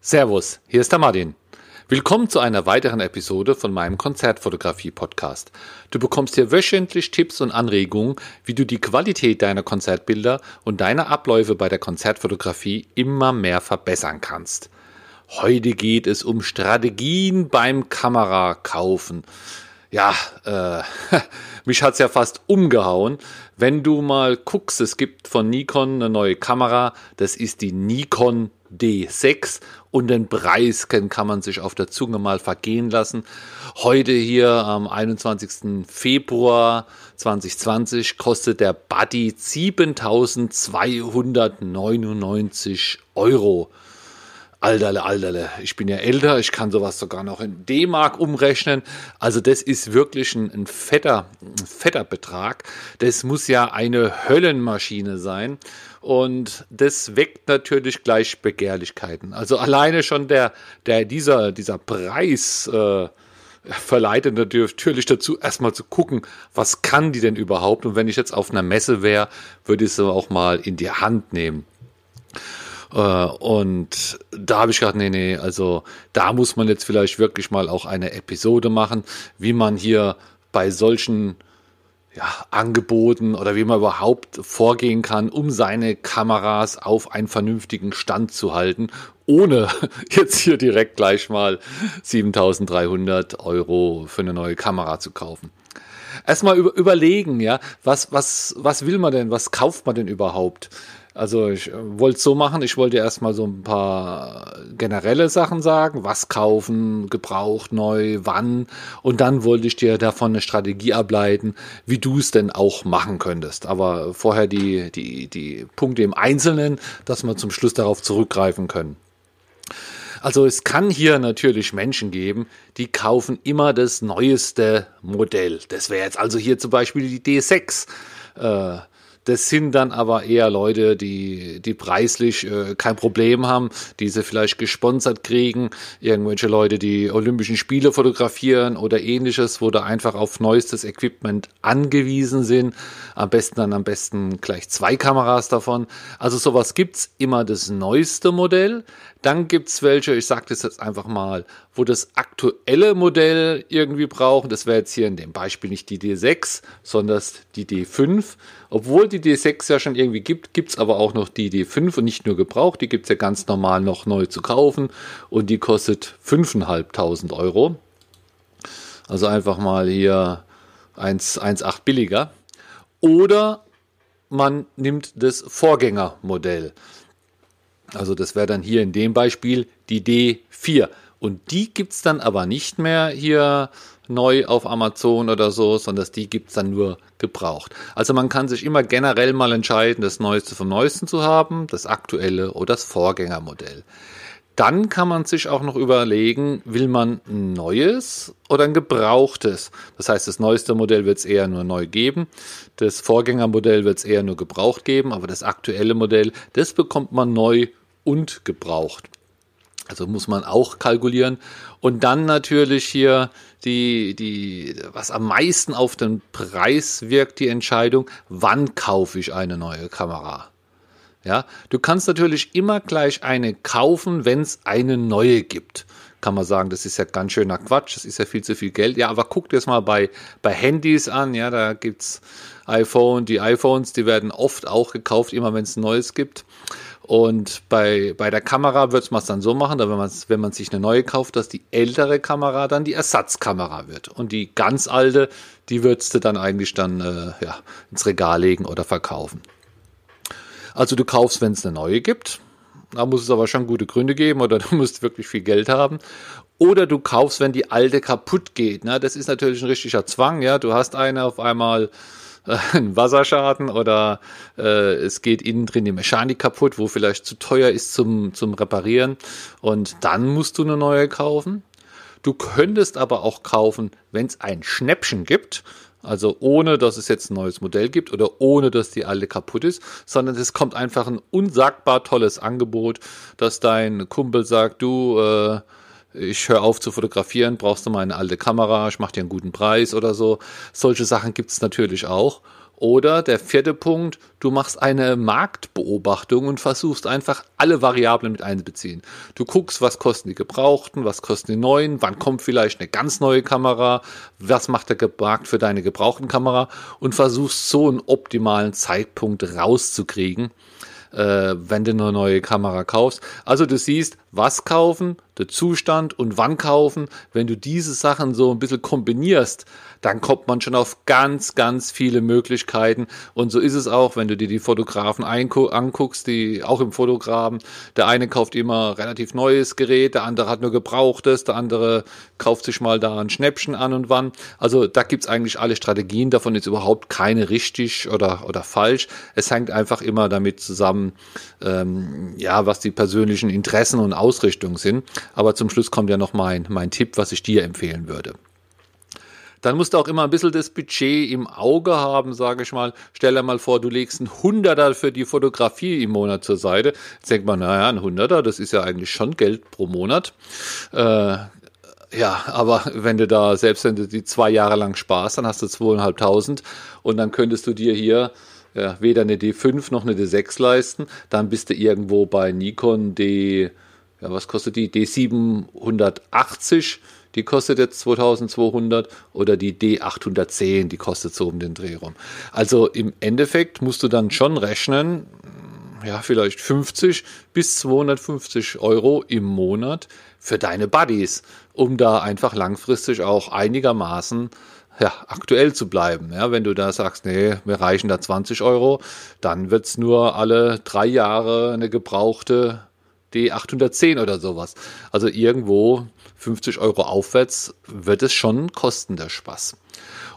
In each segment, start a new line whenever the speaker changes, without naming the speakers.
Servus, hier ist der Martin. Willkommen zu einer weiteren Episode von meinem Konzertfotografie-Podcast. Du bekommst hier wöchentlich Tipps und Anregungen, wie du die Qualität deiner Konzertbilder und deiner Abläufe bei der Konzertfotografie immer mehr verbessern kannst. Heute geht es um Strategien beim Kamerakaufen. Ja, äh, mich hat's ja fast umgehauen. Wenn du mal guckst, es gibt von Nikon eine neue Kamera, das ist die Nikon D6 und den Preis kann, man sich auf der Zunge mal vergehen lassen. Heute hier am 21. Februar 2020 kostet der Buddy 7299 Euro. Alterle, Alterle, ich bin ja älter, ich kann sowas sogar noch in D-Mark umrechnen. Also das ist wirklich ein, ein, fetter, ein fetter Betrag. Das muss ja eine Höllenmaschine sein. Und das weckt natürlich gleich Begehrlichkeiten. Also alleine schon der, der dieser, dieser Preis äh, verleitet natürlich dazu, erstmal zu gucken, was kann die denn überhaupt? Und wenn ich jetzt auf einer Messe wäre, würde ich sie auch mal in die Hand nehmen. Äh, und da habe ich gedacht, nee, nee, also da muss man jetzt vielleicht wirklich mal auch eine Episode machen, wie man hier bei solchen ja, Angeboten oder wie man überhaupt vorgehen kann, um seine Kameras auf einen vernünftigen Stand zu halten, ohne jetzt hier direkt gleich mal 7300 Euro für eine neue Kamera zu kaufen. Erstmal über, überlegen, ja, was, was, was will man denn, was kauft man denn überhaupt? Also ich äh, wollte es so machen, ich wollte erstmal so ein paar generelle Sachen sagen, was kaufen, gebraucht, neu, wann. Und dann wollte ich dir davon eine Strategie ableiten, wie du es denn auch machen könntest. Aber vorher die, die, die Punkte im Einzelnen, dass wir zum Schluss darauf zurückgreifen können. Also es kann hier natürlich Menschen geben, die kaufen immer das neueste Modell. Das wäre jetzt also hier zum Beispiel die D6. Äh, das sind dann aber eher Leute, die, die preislich äh, kein Problem haben, die sie vielleicht gesponsert kriegen. Irgendwelche Leute, die Olympischen Spiele fotografieren oder ähnliches, wo da einfach auf neuestes Equipment angewiesen sind. Am besten dann am besten gleich zwei Kameras davon. Also sowas gibt's immer das neueste Modell. Dann gibt's welche, ich sage das jetzt einfach mal, wo das aktuelle Modell irgendwie brauchen. Das wäre jetzt hier in dem Beispiel nicht die D6, sondern die D5. Obwohl die D6 ja schon irgendwie gibt, gibt's aber auch noch die D5 und nicht nur gebraucht. Die gibt's ja ganz normal noch neu zu kaufen und die kostet 5.500 Euro. Also einfach mal hier 1,8 billiger. Oder man nimmt das Vorgängermodell. Also das wäre dann hier in dem Beispiel die D4. Und die gibt es dann aber nicht mehr hier neu auf Amazon oder so, sondern die gibt es dann nur gebraucht. Also man kann sich immer generell mal entscheiden, das Neueste vom Neuesten zu haben, das aktuelle oder das Vorgängermodell. Dann kann man sich auch noch überlegen, will man ein neues oder ein gebrauchtes? Das heißt, das neueste Modell wird es eher nur neu geben, das Vorgängermodell wird es eher nur gebraucht geben, aber das aktuelle Modell, das bekommt man neu und gebraucht. Also muss man auch kalkulieren. Und dann natürlich hier die, die, was am meisten auf den Preis wirkt, die Entscheidung, wann kaufe ich eine neue Kamera? Ja, du kannst natürlich immer gleich eine kaufen, wenn es eine neue gibt. Kann man sagen, das ist ja ganz schöner Quatsch, das ist ja viel zu viel Geld. Ja, aber guck dir das mal bei, bei Handys an, ja, da gibt's iPhone, die iPhones, die werden oft auch gekauft, immer wenn es neues gibt. Und bei, bei der Kamera wird man es dann so machen, wenn man, wenn man sich eine neue kauft, dass die ältere Kamera dann die Ersatzkamera wird. Und die ganz alte, die würdest du dann eigentlich dann äh, ja, ins Regal legen oder verkaufen. Also du kaufst, wenn es eine neue gibt. Da muss es aber schon gute Gründe geben oder du musst wirklich viel Geld haben. Oder du kaufst, wenn die alte kaputt geht. Ne? Das ist natürlich ein richtiger Zwang. Ja, Du hast eine auf einmal ein Wasserschaden oder äh, es geht innen drin die Mechanik kaputt, wo vielleicht zu teuer ist zum, zum Reparieren und dann musst du eine neue kaufen. Du könntest aber auch kaufen, wenn es ein Schnäppchen gibt, also ohne, dass es jetzt ein neues Modell gibt oder ohne, dass die alte kaputt ist, sondern es kommt einfach ein unsagbar tolles Angebot, dass dein Kumpel sagt, du, äh, ich höre auf zu fotografieren, brauchst du mal eine alte Kamera, ich mache dir einen guten Preis oder so. Solche Sachen gibt es natürlich auch. Oder der vierte Punkt, du machst eine Marktbeobachtung und versuchst einfach alle Variablen mit einzubeziehen. Du guckst, was kosten die Gebrauchten, was kosten die neuen, wann kommt vielleicht eine ganz neue Kamera, was macht der Markt für deine gebrauchten Kamera und versuchst so einen optimalen Zeitpunkt rauszukriegen, äh, wenn du eine neue Kamera kaufst. Also du siehst, was kaufen, der Zustand und wann kaufen. Wenn du diese Sachen so ein bisschen kombinierst, dann kommt man schon auf ganz, ganz viele Möglichkeiten. Und so ist es auch, wenn du dir die Fotografen anguckst, die auch im Fotografen, der eine kauft immer relativ neues Gerät, der andere hat nur gebrauchtes, der andere kauft sich mal da ein Schnäppchen an und wann. Also da gibt's eigentlich alle Strategien, davon ist überhaupt keine richtig oder, oder falsch. Es hängt einfach immer damit zusammen, ähm, ja, was die persönlichen Interessen und Ausrichtungen sind. Aber zum Schluss kommt ja noch mein, mein Tipp, was ich dir empfehlen würde. Dann musst du auch immer ein bisschen das Budget im Auge haben, sage ich mal. Stell dir mal vor, du legst einen Hunderter für die Fotografie im Monat zur Seite. Jetzt denkt man, naja, ein Hunderter, das ist ja eigentlich schon Geld pro Monat. Äh, ja, aber wenn du da, selbst wenn du die zwei Jahre lang sparst, dann hast du zweieinhalbtausend und dann könntest du dir hier ja, weder eine D5 noch eine D6 leisten. Dann bist du irgendwo bei Nikon D, ja, was kostet die? D780, die kostet jetzt 2200 oder die D810, die kostet so um den Dreh rum. Also im Endeffekt musst du dann schon rechnen, ja, vielleicht 50 bis 250 Euro im Monat für deine Buddies, um da einfach langfristig auch einigermaßen ja, aktuell zu bleiben. Ja, wenn du da sagst, nee, wir reichen da 20 Euro, dann wird es nur alle drei Jahre eine gebrauchte D810 oder sowas. Also irgendwo 50 Euro aufwärts wird es schon kosten, der Spaß.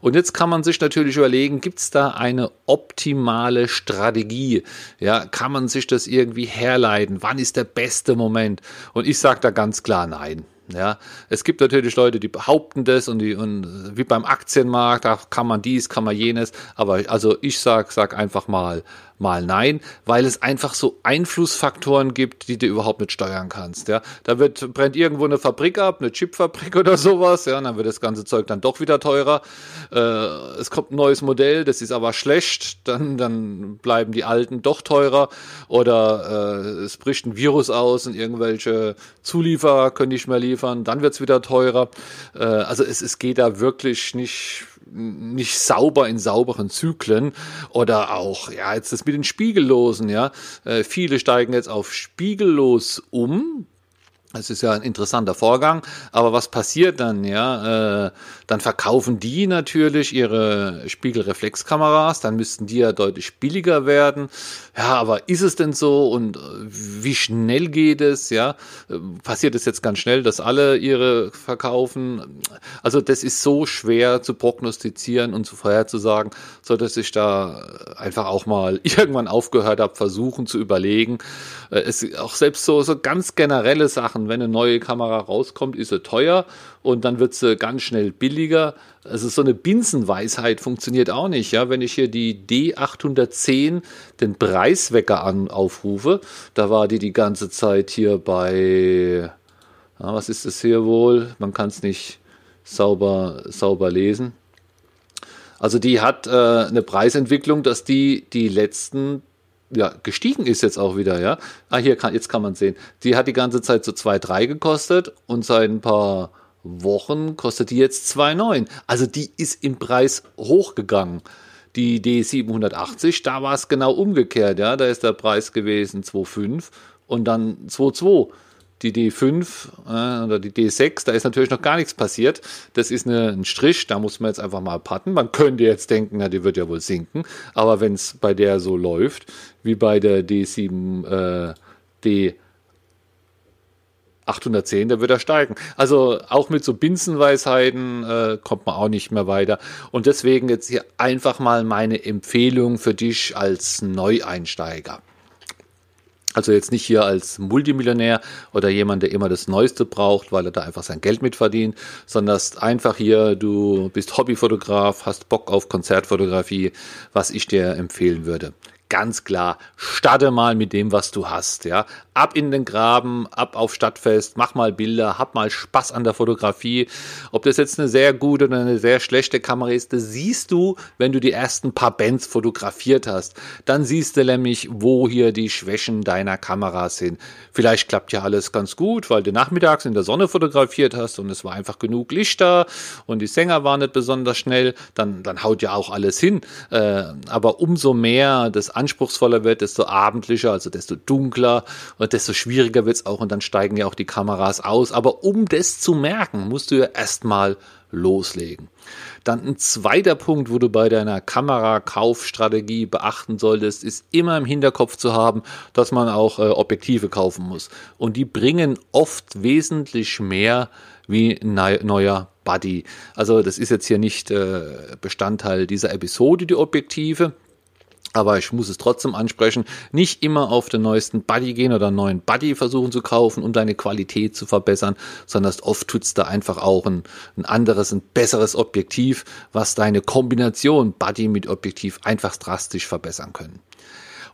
Und jetzt kann man sich natürlich überlegen, gibt es da eine optimale Strategie? Ja, kann man sich das irgendwie herleiten? Wann ist der beste Moment? Und ich sage da ganz klar nein. Ja, es gibt natürlich Leute, die behaupten das und, die, und wie beim Aktienmarkt, da kann man dies, kann man jenes. Aber also ich sag, sag einfach mal, mal nein, weil es einfach so Einflussfaktoren gibt, die du überhaupt nicht steuern kannst. Ja, da wird brennt irgendwo eine Fabrik ab, eine Chipfabrik oder sowas. Ja, und dann wird das ganze Zeug dann doch wieder teurer. Äh, es kommt ein neues Modell, das ist aber schlecht, dann dann bleiben die alten doch teurer oder äh, es bricht ein Virus aus und irgendwelche Zulieferer können nicht mehr liefern, dann wird's wieder teurer. Äh, also es, es geht da wirklich nicht nicht sauber in sauberen Zyklen oder auch ja jetzt das mit den Spiegellosen ja. Äh, viele steigen jetzt auf spiegellos um das ist ja ein interessanter Vorgang, aber was passiert dann? Ja, äh, dann verkaufen die natürlich ihre Spiegelreflexkameras, dann müssten die ja deutlich billiger werden. Ja, aber ist es denn so und äh, wie schnell geht es? Ja, äh, passiert es jetzt ganz schnell, dass alle ihre verkaufen? Also das ist so schwer zu prognostizieren und zu vorherzusagen, so dass ich da einfach auch mal irgendwann aufgehört habe, versuchen zu überlegen. Äh, es auch selbst so so ganz generelle Sachen machen. Wenn eine neue Kamera rauskommt, ist sie teuer und dann wird sie ganz schnell billiger. Also so eine Binsenweisheit funktioniert auch nicht. Ja? Wenn ich hier die D810 den Preiswecker an, aufrufe, da war die die ganze Zeit hier bei, ja, was ist das hier wohl? Man kann es nicht sauber, sauber lesen. Also die hat äh, eine Preisentwicklung, dass die die letzten ja, gestiegen ist jetzt auch wieder, ja. Ah, hier kann, jetzt kann man sehen. Die hat die ganze Zeit so 2,3 gekostet und seit ein paar Wochen kostet die jetzt 2,9. Also die ist im Preis hochgegangen. Die D780, da war es genau umgekehrt, ja. Da ist der Preis gewesen 2,5 und dann 2,2 die D5 äh, oder die D6, da ist natürlich noch gar nichts passiert. Das ist eine, ein Strich, da muss man jetzt einfach mal patten. Man könnte jetzt denken, na, die wird ja wohl sinken. Aber wenn es bei der so läuft, wie bei der D7, äh, D 810, da wird er steigen. Also auch mit so Binsenweisheiten äh, kommt man auch nicht mehr weiter. Und deswegen jetzt hier einfach mal meine Empfehlung für dich als Neueinsteiger. Also jetzt nicht hier als Multimillionär oder jemand, der immer das Neueste braucht, weil er da einfach sein Geld mitverdient, sondern einfach hier, du bist Hobbyfotograf, hast Bock auf Konzertfotografie, was ich dir empfehlen würde. Ganz klar, starte mal mit dem, was du hast, ja. Ab in den Graben, ab auf Stadtfest, mach mal Bilder, hab mal Spaß an der Fotografie. Ob das jetzt eine sehr gute oder eine sehr schlechte Kamera ist, das siehst du, wenn du die ersten paar Bands fotografiert hast. Dann siehst du nämlich, wo hier die Schwächen deiner Kamera sind. Vielleicht klappt ja alles ganz gut, weil du nachmittags in der Sonne fotografiert hast und es war einfach genug Licht da und die Sänger waren nicht besonders schnell, dann, dann haut ja auch alles hin. Äh, aber umso mehr das anspruchsvoller wird, desto abendlicher, also desto dunkler und desto schwieriger wird es auch und dann steigen ja auch die Kameras aus. Aber um das zu merken, musst du ja erstmal loslegen. Dann ein zweiter Punkt, wo du bei deiner Kamerakaufstrategie beachten solltest, ist immer im Hinterkopf zu haben, dass man auch äh, Objektive kaufen muss. Und die bringen oft wesentlich mehr wie ein neuer Buddy. Also das ist jetzt hier nicht äh, Bestandteil dieser Episode, die Objektive. Aber ich muss es trotzdem ansprechen, nicht immer auf den neuesten Buddy gehen oder einen neuen Buddy versuchen zu kaufen, um deine Qualität zu verbessern, sondern oft tut's da einfach auch ein, ein anderes, ein besseres Objektiv, was deine Kombination Buddy mit Objektiv einfach drastisch verbessern können.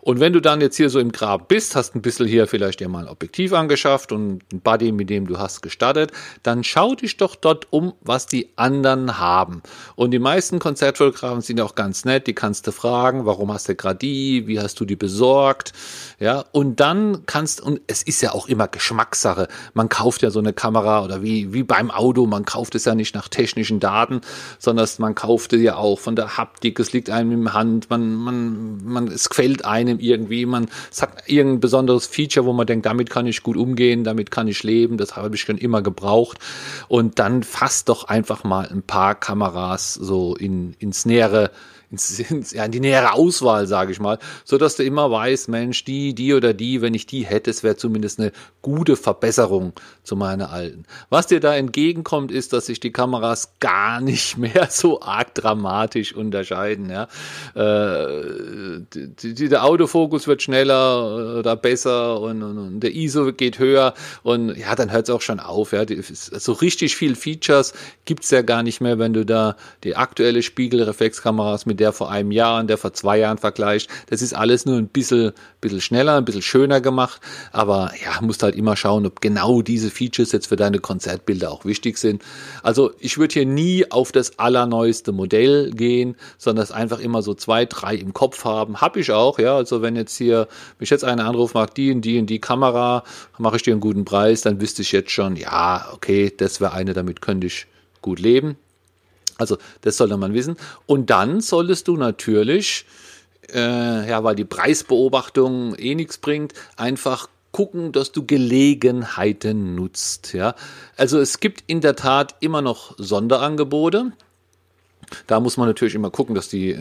Und wenn du dann jetzt hier so im Grab bist, hast ein bisschen hier vielleicht dir mal ein Objektiv angeschafft und ein Buddy, mit dem du hast gestartet, dann schau dich doch dort um, was die anderen haben. Und die meisten Konzertfotografen sind auch ganz nett, die kannst du fragen, warum hast du gerade die, wie hast du die besorgt, ja, und dann kannst, und es ist ja auch immer Geschmackssache, man kauft ja so eine Kamera oder wie, wie beim Auto, man kauft es ja nicht nach technischen Daten, sondern man kauft es ja auch von der Haptik, es liegt einem im Hand, man, man, man, es quält einem einem irgendwie, man sagt irgendein besonderes Feature, wo man denkt, damit kann ich gut umgehen, damit kann ich leben, das habe ich schon immer gebraucht. Und dann fasst doch einfach mal ein paar Kameras so in, ins nähere ins, ins, ja, in die nähere Auswahl, sage ich mal, so dass du immer weißt, Mensch, die, die oder die, wenn ich die hätte, es wäre zumindest eine gute Verbesserung zu meiner alten. Was dir da entgegenkommt, ist, dass sich die Kameras gar nicht mehr so arg dramatisch unterscheiden. Ja. Äh, die, die, der Autofokus wird schneller oder besser und, und, und der ISO geht höher und ja, dann hört es auch schon auf. Ja. Die, so richtig viel Features gibt's ja gar nicht mehr, wenn du da die aktuelle Spiegelreflexkameras mit mit der vor einem Jahr und der vor zwei Jahren vergleicht. Das ist alles nur ein bisschen, bisschen schneller, ein bisschen schöner gemacht. Aber ja, musst halt immer schauen, ob genau diese Features jetzt für deine Konzertbilder auch wichtig sind. Also ich würde hier nie auf das allerneueste Modell gehen, sondern es einfach immer so zwei, drei im Kopf haben. Hab ich auch, ja. Also wenn jetzt hier mich jetzt einer anruft, mag die und die und die Kamera, mache ich dir einen guten Preis, dann wüsste ich jetzt schon, ja, okay, das wäre eine, damit könnte ich gut leben. Also das sollte man wissen. Und dann solltest du natürlich, äh, ja, weil die Preisbeobachtung eh nichts bringt, einfach gucken, dass du Gelegenheiten nutzt. Ja, also es gibt in der Tat immer noch Sonderangebote. Da muss man natürlich immer gucken, dass die äh,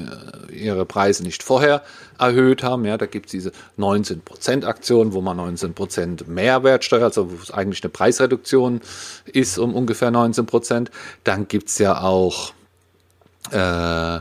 ihre Preise nicht vorher erhöht haben. Ja, da gibt es diese 19% Aktion, wo man 19% Mehrwertsteuer, also wo es eigentlich eine Preisreduktion ist um ungefähr 19%. Dann gibt es ja auch äh,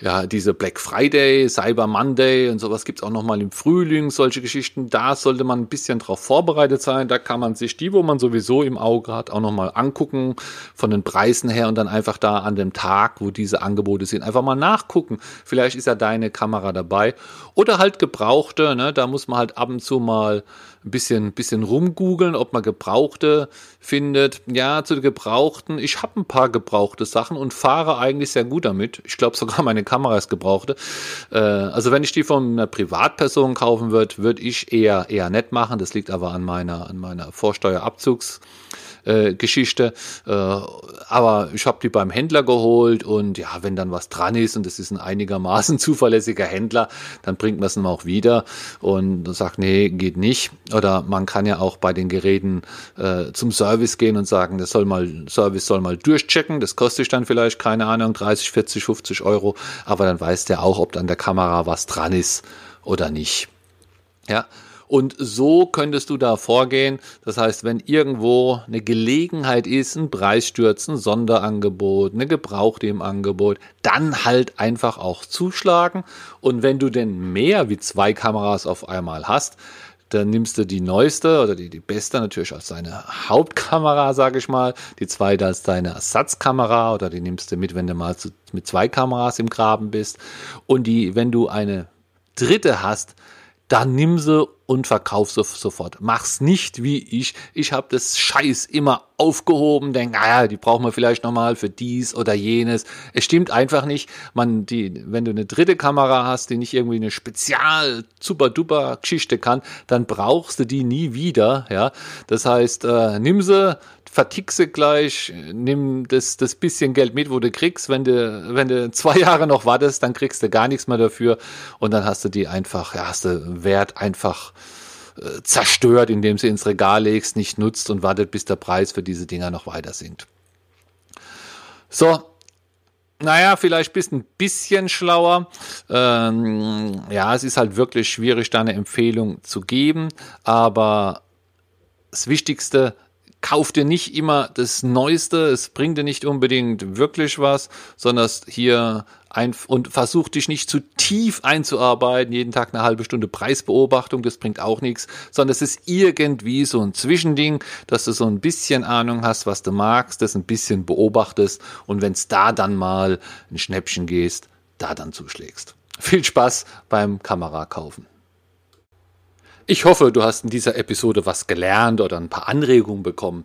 ja, diese Black Friday, Cyber Monday und sowas gibt's auch nochmal im Frühling, solche Geschichten. Da sollte man ein bisschen drauf vorbereitet sein. Da kann man sich die, wo man sowieso im Auge hat, auch nochmal angucken von den Preisen her und dann einfach da an dem Tag, wo diese Angebote sind, einfach mal nachgucken. Vielleicht ist ja deine Kamera dabei. Oder halt Gebrauchte, ne? da muss man halt ab und zu mal ein bisschen, bisschen rumgoogeln, ob man Gebrauchte findet. Ja, zu Gebrauchten. Ich habe ein paar gebrauchte Sachen und fahre eigentlich sehr gut damit. Ich glaube sogar meine Kamera ist gebrauchte. Äh, also wenn ich die von einer Privatperson kaufen würde, würde ich eher eher nett machen. Das liegt aber an meiner an meiner Vorsteuerabzugs äh, Geschichte. Äh, aber ich habe die beim Händler geholt und ja, wenn dann was dran ist und es ist ein einigermaßen zuverlässiger Händler, dann bringt man es auch wieder und sagt, nee, geht nicht. Oder man kann ja auch bei den Geräten äh, zum Service gehen und sagen, das soll mal, Service soll mal durchchecken. Das kostet dann vielleicht, keine Ahnung, 30, 40, 50 Euro. Aber dann weiß der auch, ob an der Kamera was dran ist oder nicht. Ja, und so könntest du da vorgehen. Das heißt, wenn irgendwo eine Gelegenheit ist, ein Preisstürzen, Sonderangebot, eine Gebrauchte im Angebot, dann halt einfach auch zuschlagen. Und wenn du denn mehr wie zwei Kameras auf einmal hast, dann nimmst du die neueste oder die, die beste natürlich als deine Hauptkamera, sage ich mal, die zweite als deine Ersatzkamera oder die nimmst du mit, wenn du mal zu, mit zwei Kameras im Graben bist. Und die, wenn du eine dritte hast, dann nimm sie und verkauf sofort. Mach's nicht wie ich. Ich habe das Scheiß immer aufgehoben, denke, naja, die brauchen wir vielleicht nochmal für dies oder jenes. Es stimmt einfach nicht. Man, die, wenn du eine dritte Kamera hast, die nicht irgendwie eine spezial super duper Geschichte kann, dann brauchst du die nie wieder. Ja, das heißt, äh, nimm sie, vertick sie gleich, nimm das, das bisschen Geld mit, wo du kriegst. Wenn du, wenn du zwei Jahre noch wartest, dann kriegst du gar nichts mehr dafür und dann hast du die einfach, ja, hast du Wert einfach äh, zerstört, indem sie ins Regal legst, nicht nutzt und wartet, bis der Preis für diese Dinger noch weiter sinkt. So, naja, vielleicht bist ein bisschen schlauer. Ähm, ja, es ist halt wirklich schwierig, da eine Empfehlung zu geben, aber das Wichtigste, kauf dir nicht immer das Neueste, es bringt dir nicht unbedingt wirklich was, sondern hier ein, und versuch dich nicht zu tief einzuarbeiten, jeden Tag eine halbe Stunde Preisbeobachtung, das bringt auch nichts, sondern es ist irgendwie so ein Zwischending, dass du so ein bisschen Ahnung hast, was du magst, das ein bisschen beobachtest und wenn es da dann mal ein Schnäppchen gehst, da dann zuschlägst. Viel Spaß beim Kamerakaufen. Ich hoffe, du hast in dieser Episode was gelernt oder ein paar Anregungen bekommen.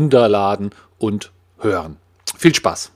runterladen und hören. Viel Spaß!